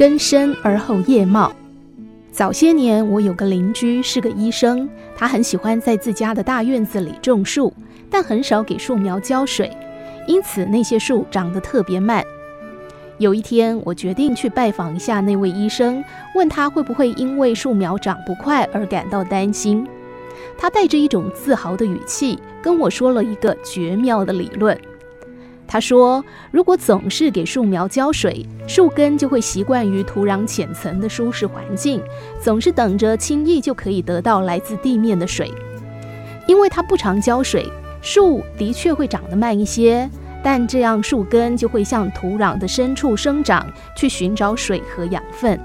根深而后叶茂。早些年，我有个邻居是个医生，他很喜欢在自家的大院子里种树，但很少给树苗浇水，因此那些树长得特别慢。有一天，我决定去拜访一下那位医生，问他会不会因为树苗长不快而感到担心。他带着一种自豪的语气跟我说了一个绝妙的理论。他说，如果总是给树苗浇水，树根就会习惯于土壤浅层的舒适环境，总是等着轻易就可以得到来自地面的水。因为它不常浇水，树的确会长得慢一些。但这样，树根就会向土壤的深处生长，去寻找水和养分。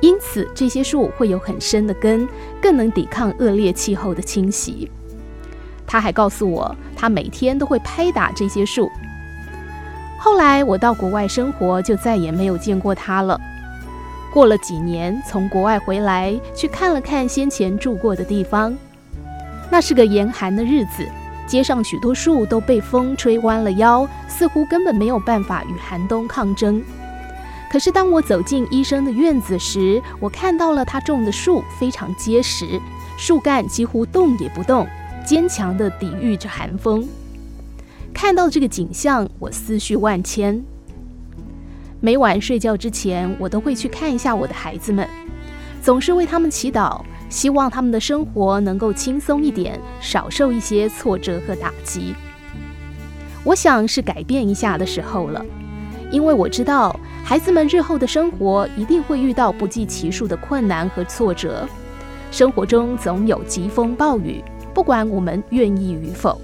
因此，这些树会有很深的根，更能抵抗恶劣气候的侵袭。他还告诉我，他每天都会拍打这些树。后来我到国外生活，就再也没有见过他了。过了几年，从国外回来，去看了看先前住过的地方。那是个严寒的日子。街上许多树都被风吹弯了腰，似乎根本没有办法与寒冬抗争。可是当我走进医生的院子时，我看到了他种的树非常结实，树干几乎动也不动，坚强地抵御着寒风。看到这个景象，我思绪万千。每晚睡觉之前，我都会去看一下我的孩子们，总是为他们祈祷。希望他们的生活能够轻松一点，少受一些挫折和打击。我想是改变一下的时候了，因为我知道孩子们日后的生活一定会遇到不计其数的困难和挫折。生活中总有疾风暴雨，不管我们愿意与否。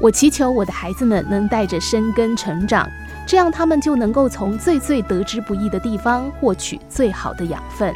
我祈求我的孩子们能带着生根成长，这样他们就能够从最最得之不易的地方获取最好的养分。